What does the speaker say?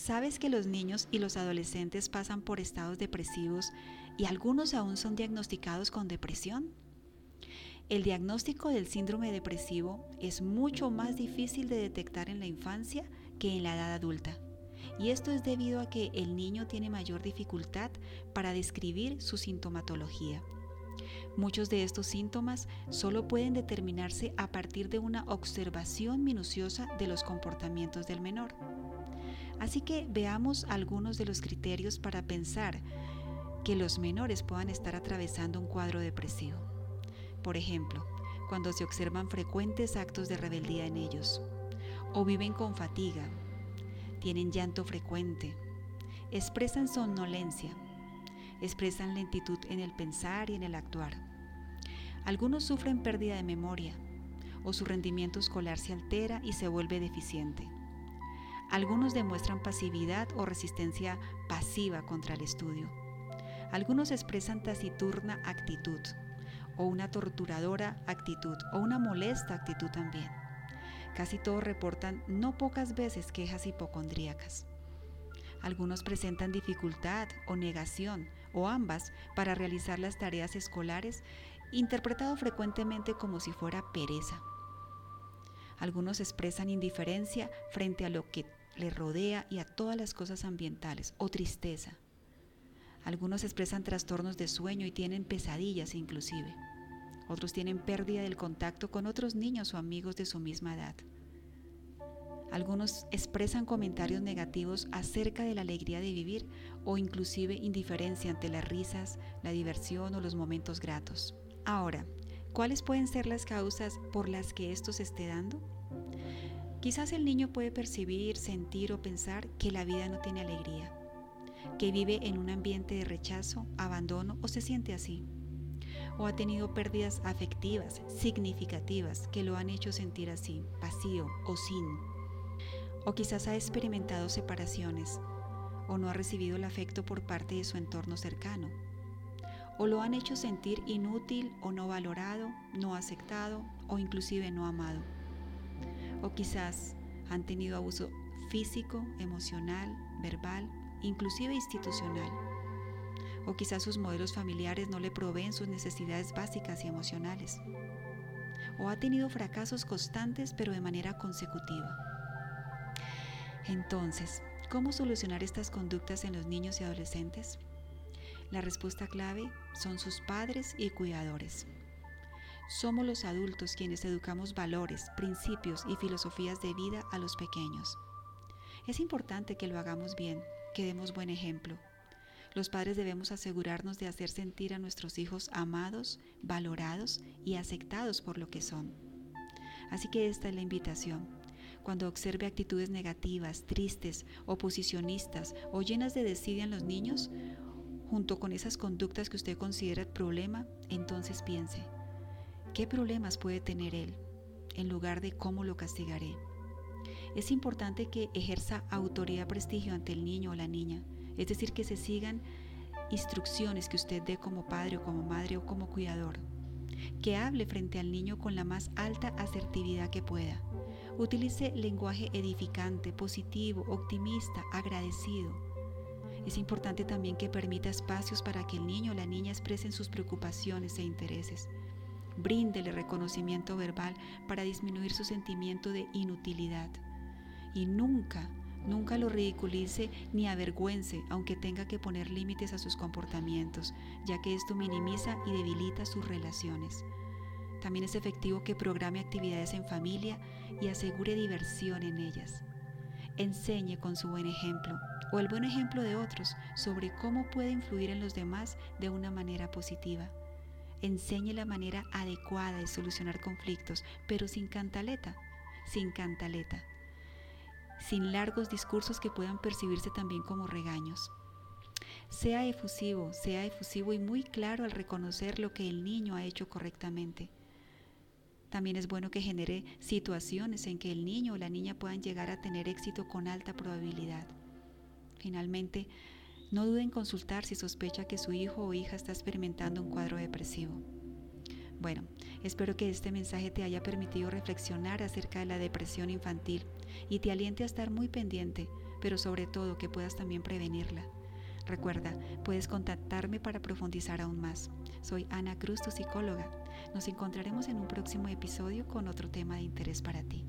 ¿Sabes que los niños y los adolescentes pasan por estados depresivos y algunos aún son diagnosticados con depresión? El diagnóstico del síndrome depresivo es mucho más difícil de detectar en la infancia que en la edad adulta. Y esto es debido a que el niño tiene mayor dificultad para describir su sintomatología. Muchos de estos síntomas solo pueden determinarse a partir de una observación minuciosa de los comportamientos del menor. Así que veamos algunos de los criterios para pensar que los menores puedan estar atravesando un cuadro depresivo. Por ejemplo, cuando se observan frecuentes actos de rebeldía en ellos, o viven con fatiga, tienen llanto frecuente, expresan somnolencia, expresan lentitud en el pensar y en el actuar. Algunos sufren pérdida de memoria o su rendimiento escolar se altera y se vuelve deficiente. Algunos demuestran pasividad o resistencia pasiva contra el estudio. Algunos expresan taciturna actitud o una torturadora actitud o una molesta actitud también. Casi todos reportan no pocas veces quejas hipocondríacas. Algunos presentan dificultad o negación o ambas para realizar las tareas escolares, interpretado frecuentemente como si fuera pereza. Algunos expresan indiferencia frente a lo que le rodea y a todas las cosas ambientales o tristeza. Algunos expresan trastornos de sueño y tienen pesadillas inclusive. Otros tienen pérdida del contacto con otros niños o amigos de su misma edad. Algunos expresan comentarios negativos acerca de la alegría de vivir o inclusive indiferencia ante las risas, la diversión o los momentos gratos. Ahora, ¿cuáles pueden ser las causas por las que esto se esté dando? Quizás el niño puede percibir, sentir o pensar que la vida no tiene alegría, que vive en un ambiente de rechazo, abandono o se siente así, o ha tenido pérdidas afectivas significativas que lo han hecho sentir así, vacío o sin, o quizás ha experimentado separaciones o no ha recibido el afecto por parte de su entorno cercano, o lo han hecho sentir inútil o no valorado, no aceptado o inclusive no amado o quizás han tenido abuso físico, emocional, verbal, inclusive institucional. O quizás sus modelos familiares no le proveen sus necesidades básicas y emocionales. O ha tenido fracasos constantes pero de manera consecutiva. Entonces, ¿cómo solucionar estas conductas en los niños y adolescentes? La respuesta clave son sus padres y cuidadores. Somos los adultos quienes educamos valores, principios y filosofías de vida a los pequeños. Es importante que lo hagamos bien, que demos buen ejemplo. Los padres debemos asegurarnos de hacer sentir a nuestros hijos amados, valorados y aceptados por lo que son. Así que esta es la invitación. Cuando observe actitudes negativas, tristes, oposicionistas o llenas de desidia en los niños, junto con esas conductas que usted considera el problema, entonces piense, ¿Qué problemas puede tener él en lugar de cómo lo castigaré? Es importante que ejerza autoridad prestigio ante el niño o la niña, es decir, que se sigan instrucciones que usted dé como padre o como madre o como cuidador. Que hable frente al niño con la más alta asertividad que pueda. Utilice lenguaje edificante, positivo, optimista, agradecido. Es importante también que permita espacios para que el niño o la niña expresen sus preocupaciones e intereses. Bríndele reconocimiento verbal para disminuir su sentimiento de inutilidad. Y nunca, nunca lo ridiculice ni avergüence, aunque tenga que poner límites a sus comportamientos, ya que esto minimiza y debilita sus relaciones. También es efectivo que programe actividades en familia y asegure diversión en ellas. Enseñe con su buen ejemplo o el buen ejemplo de otros sobre cómo puede influir en los demás de una manera positiva enseñe la manera adecuada de solucionar conflictos, pero sin cantaleta, sin cantaleta, sin largos discursos que puedan percibirse también como regaños. Sea efusivo, sea efusivo y muy claro al reconocer lo que el niño ha hecho correctamente. También es bueno que genere situaciones en que el niño o la niña puedan llegar a tener éxito con alta probabilidad. Finalmente, no dude en consultar si sospecha que su hijo o hija está experimentando un cuadro depresivo. Bueno, Espero que este mensaje te haya permitido reflexionar acerca de la depresión infantil y te aliente a estar muy pendiente, pero sobre todo que puedas también prevenirla. Recuerda, puedes contactarme para profundizar aún más. Soy Ana Cruz, tu psicóloga. Nos encontraremos en un próximo episodio con otro tema de interés para ti.